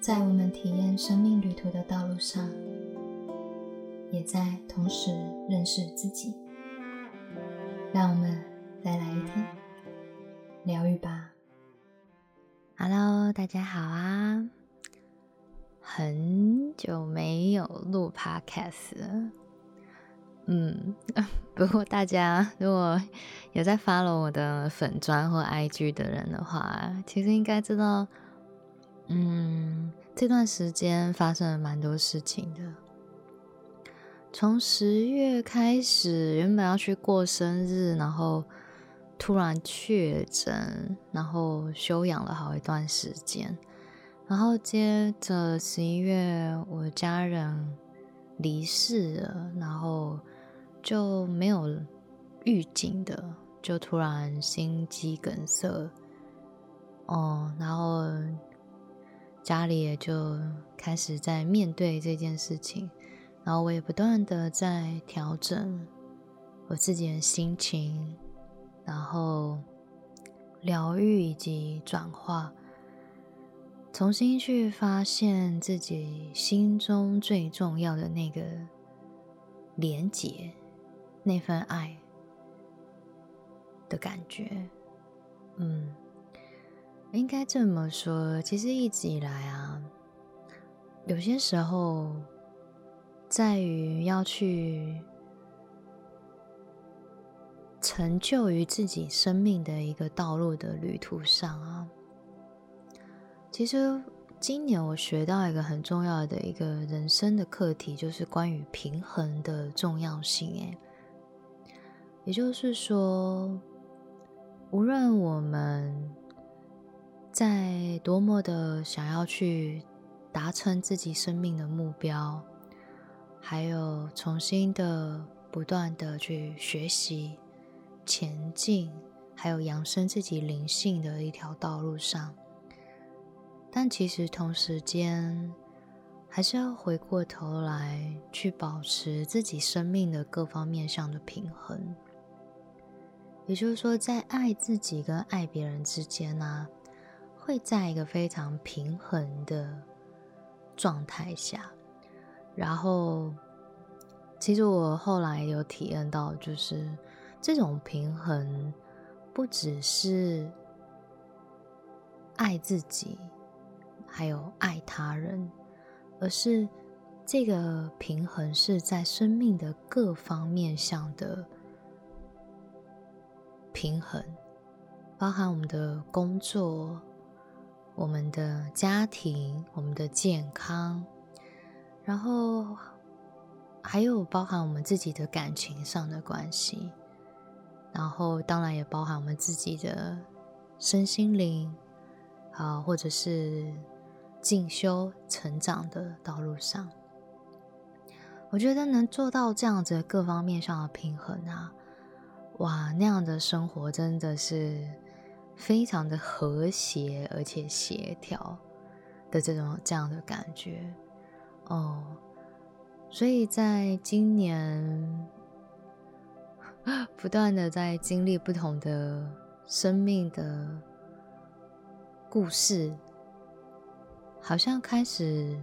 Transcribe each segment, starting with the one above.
在我们体验生命旅途的道路上，也在同时认识自己。让我们再来一天疗愈吧。Hello，大家好啊！很久没有录 Podcast 了。嗯，不过大家如果有在 follow 我的粉砖或 IG 的人的话，其实应该知道，嗯，这段时间发生了蛮多事情的。从十月开始，原本要去过生日，然后突然确诊，然后休养了好一段时间，然后接着十一月，我家人离世了，然后。就没有预警的，就突然心肌梗塞，哦，然后家里也就开始在面对这件事情，然后我也不断的在调整我自己的心情，然后疗愈以及转化，重新去发现自己心中最重要的那个连结。那份爱的感觉，嗯，应该这么说。其实一直以来啊，有些时候在于要去成就于自己生命的一个道路的旅途上啊，其实今年我学到一个很重要的一个人生的课题，就是关于平衡的重要性。哎。也就是说，无论我们在多么的想要去达成自己生命的目标，还有重新的不断的去学习、前进，还有扬升自己灵性的一条道路上，但其实同时间还是要回过头来去保持自己生命的各方面上的平衡。也就是说，在爱自己跟爱别人之间呢，会在一个非常平衡的状态下。然后，其实我后来有体验到，就是这种平衡不只是爱自己，还有爱他人，而是这个平衡是在生命的各方面上的。平衡，包含我们的工作、我们的家庭、我们的健康，然后还有包含我们自己的感情上的关系，然后当然也包含我们自己的身心灵，啊，或者是进修成长的道路上，我觉得能做到这样子各方面上的平衡啊。哇，那样的生活真的是非常的和谐而且协调的这种这样的感觉哦。所以在今年 不断的在经历不同的生命的故事，好像开始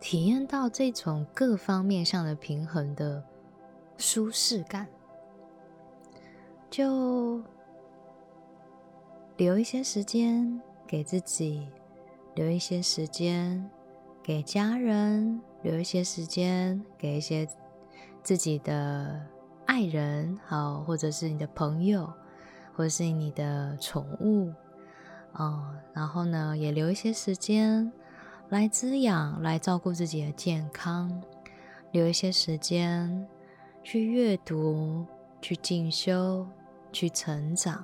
体验到这种各方面上的平衡的舒适感。就留一些时间给自己，留一些时间给家人，留一些时间给一些自己的爱人，好，或者是你的朋友，或者是你的宠物，嗯，然后呢，也留一些时间来滋养，来照顾自己的健康，留一些时间去阅读，去进修。去成长，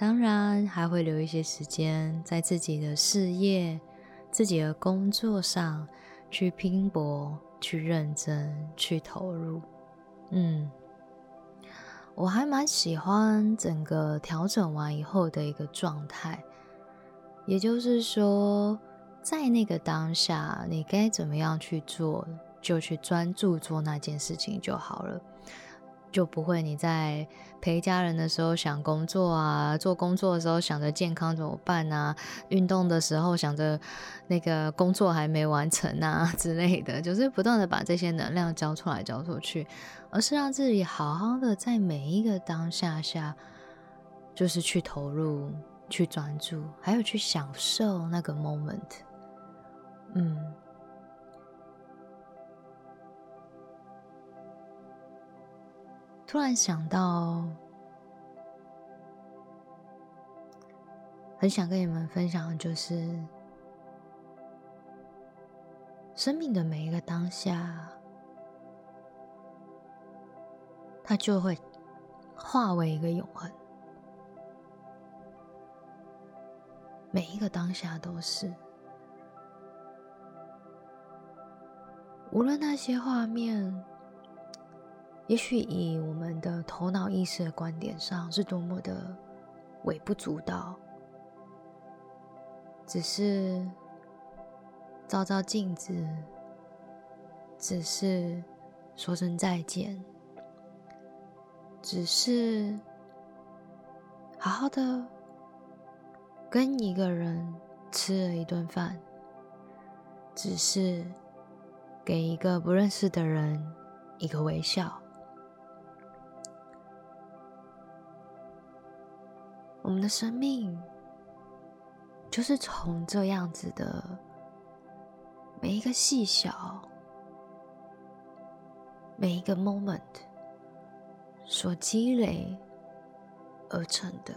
当然还会留一些时间在自己的事业、自己的工作上去拼搏、去认真、去投入。嗯，我还蛮喜欢整个调整完以后的一个状态，也就是说，在那个当下，你该怎么样去做，就去专注做那件事情就好了。就不会你在陪家人的时候想工作啊，做工作的时候想着健康怎么办啊，运动的时候想着那个工作还没完成啊 之类的，就是不断的把这些能量交出来交出去，而是让自己好好的在每一个当下下，就是去投入、去专注，还有去享受那个 moment，嗯。突然想到，很想跟你们分享的就是，生命的每一个当下，它就会化为一个永恒。每一个当下都是，无论那些画面。也许以我们的头脑意识的观点上，是多么的微不足道，只是照照镜子，只是说声再见，只是好好的跟一个人吃了一顿饭，只是给一个不认识的人一个微笑。我们的生命就是从这样子的每一个细小、每一个 moment 所积累而成的。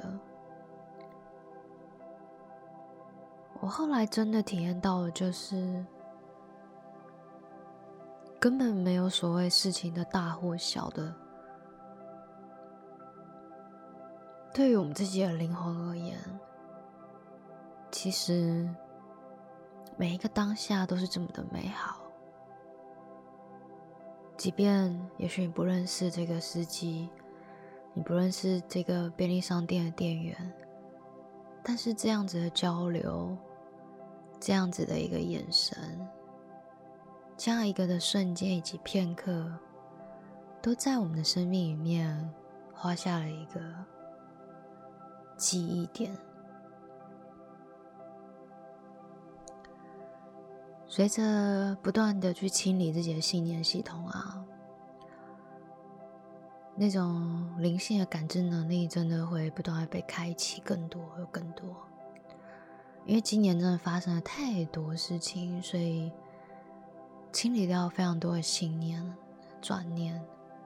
我后来真的体验到了，就是根本没有所谓事情的大或小的。对于我们自己的灵魂而言，其实每一个当下都是这么的美好。即便也许你不认识这个司机，你不认识这个便利商店的店员，但是这样子的交流，这样子的一个眼神，这样一个的瞬间以及片刻，都在我们的生命里面画下了一个。记忆点，随着不断的去清理自己的信念系统啊，那种灵性的感知能力真的会不断的被开启，更多又更多。因为今年真的发生了太多事情，所以清理掉非常多的信念、转念、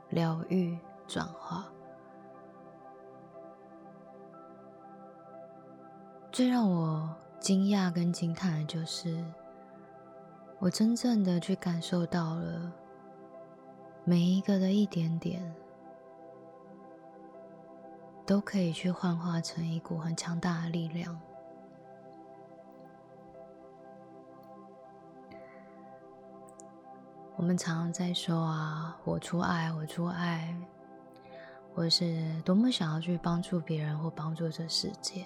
疗愈、转化。最让我惊讶跟惊叹的就是，我真正的去感受到了每一个的一点点，都可以去幻化成一股很强大的力量。我们常常在说啊，我出爱，我出爱，或是多么想要去帮助别人或帮助这世界。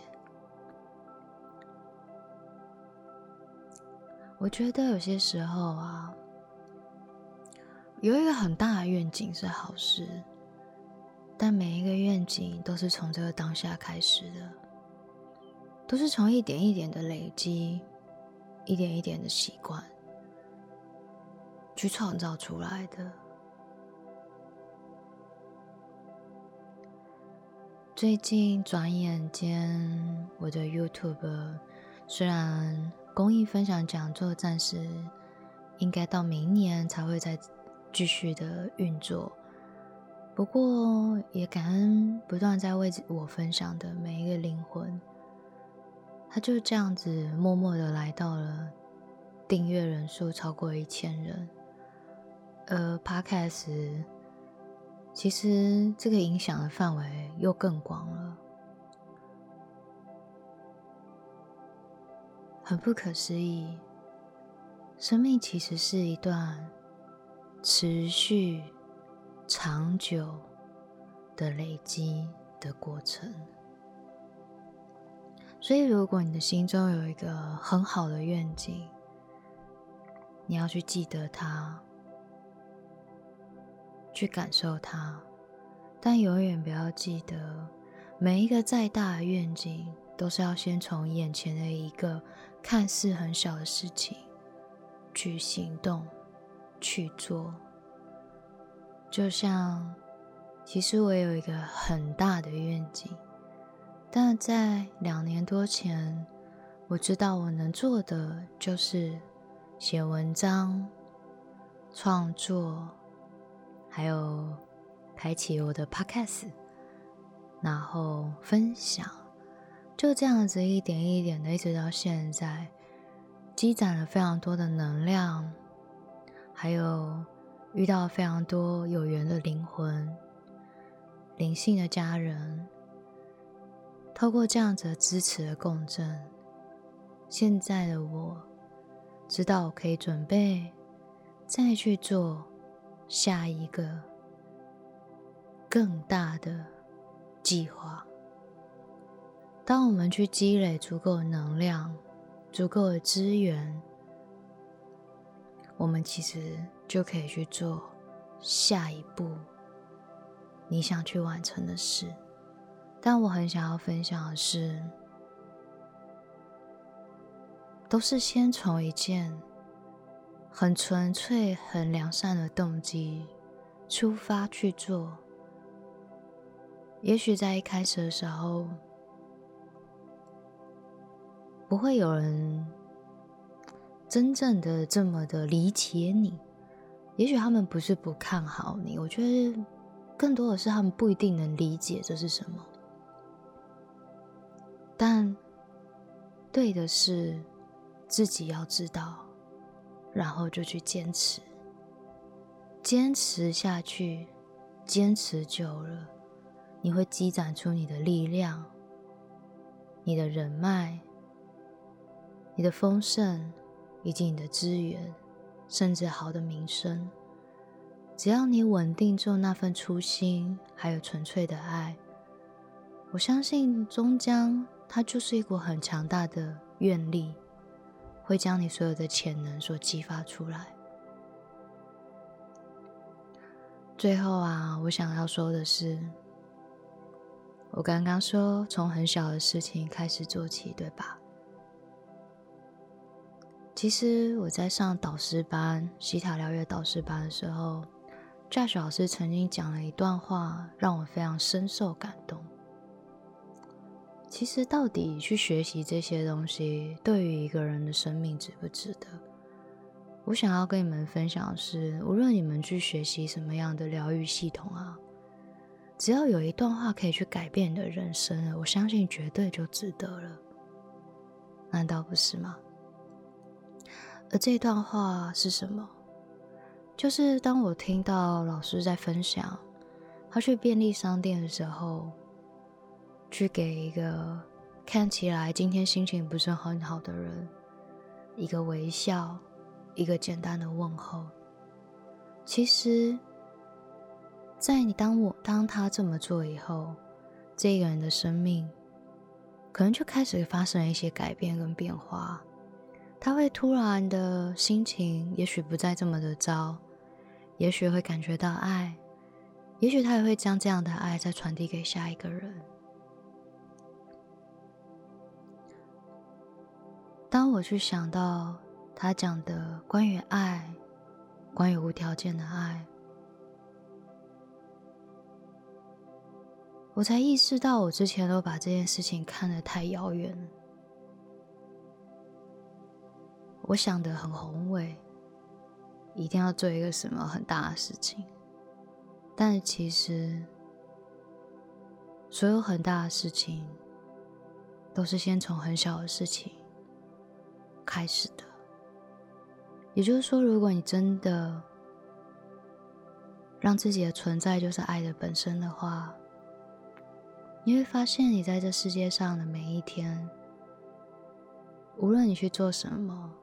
我觉得有些时候啊，有一个很大的愿景是好事，但每一个愿景都是从这个当下开始的，都是从一点一点的累积，一点一点的习惯去创造出来的。最近转眼间，我的 YouTube 虽然。公益分享讲座暂时应该到明年才会再继续的运作，不过也感恩不断在为我分享的每一个灵魂，他就这样子默默的来到了订阅人数超过一千人，而 Podcast 其实这个影响的范围又更广了。很不可思议，生命其实是一段持续、长久的累积的过程。所以，如果你的心中有一个很好的愿景，你要去记得它，去感受它，但永远不要记得，每一个再大的愿景，都是要先从眼前的一个看似很小的事情去行动、去做。就像，其实我有一个很大的愿景，但在两年多前，我知道我能做的就是写文章、创作，还有。开启我的 podcast，然后分享，就这样子一点一点的，一直到现在，积攒了非常多的能量，还有遇到非常多有缘的灵魂、灵性的家人，透过这样子的支持的共振，现在的我知道我可以准备再去做下一个。更大的计划。当我们去积累足够的能量、足够的资源，我们其实就可以去做下一步你想去完成的事。但我很想要分享的是，都是先从一件很纯粹、很良善的动机出发去做。也许在一开始的时候，不会有人真正的这么的理解你。也许他们不是不看好你，我觉得更多的是他们不一定能理解这是什么。但对的是自己要知道，然后就去坚持，坚持下去，坚持久了。你会积攒出你的力量、你的人脉、你的丰盛，以及你的资源，甚至好的名声。只要你稳定做那份初心，还有纯粹的爱，我相信终将它就是一股很强大的愿力，会将你所有的潜能所激发出来。最后啊，我想要说的是。我刚刚说从很小的事情开始做起，对吧？其实我在上导师班、西塔疗愈导师班的时候，Josh 老师曾经讲了一段话，让我非常深受感动。其实，到底去学习这些东西，对于一个人的生命值不值得？我想要跟你们分享的是，无论你们去学习什么样的疗愈系统啊。只要有一段话可以去改变你的人生，我相信绝对就值得了，难道不是吗？而这段话是什么？就是当我听到老师在分享，他去便利商店的时候，去给一个看起来今天心情不是很好的人一个微笑，一个简单的问候，其实。在你当我当他这么做以后，这个人的生命可能就开始发生了一些改变跟变化。他会突然的心情，也许不再这么的糟，也许会感觉到爱，也许他也会将这样的爱再传递给下一个人。当我去想到他讲的关于爱，关于无条件的爱。我才意识到，我之前都把这件事情看得太遥远了。我想的很宏伟，一定要做一个什么很大的事情。但其实，所有很大的事情，都是先从很小的事情开始的。也就是说，如果你真的让自己的存在就是爱的本身的话，你会发现，你在这世界上的每一天，无论你去做什么，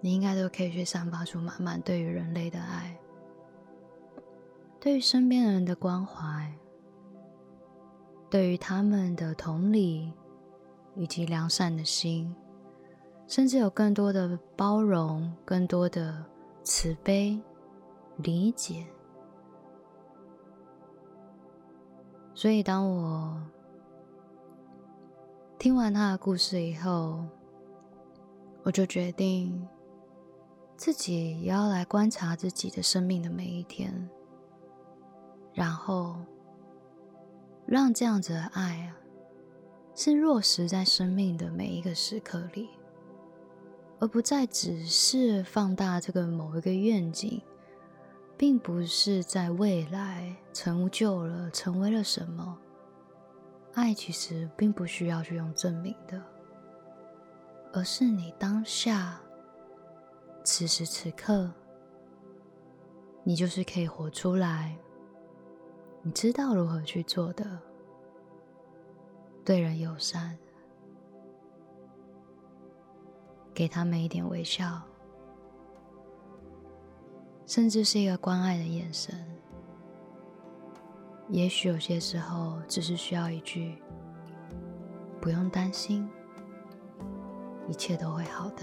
你应该都可以去散发出满满对于人类的爱，对于身边人的关怀，对于他们的同理以及良善的心，甚至有更多的包容、更多的慈悲、理解。所以当我听完他的故事以后，我就决定自己也要来观察自己的生命的每一天，然后让这样子的爱啊，是落实在生命的每一个时刻里，而不再只是放大这个某一个愿景，并不是在未来成就了、成为了什么。爱其实并不需要去用证明的。而是你当下，此时此刻，你就是可以活出来。你知道如何去做的，对人友善，给他们一点微笑，甚至是一个关爱的眼神。也许有些时候，只是需要一句“不用担心”。一切都会好的。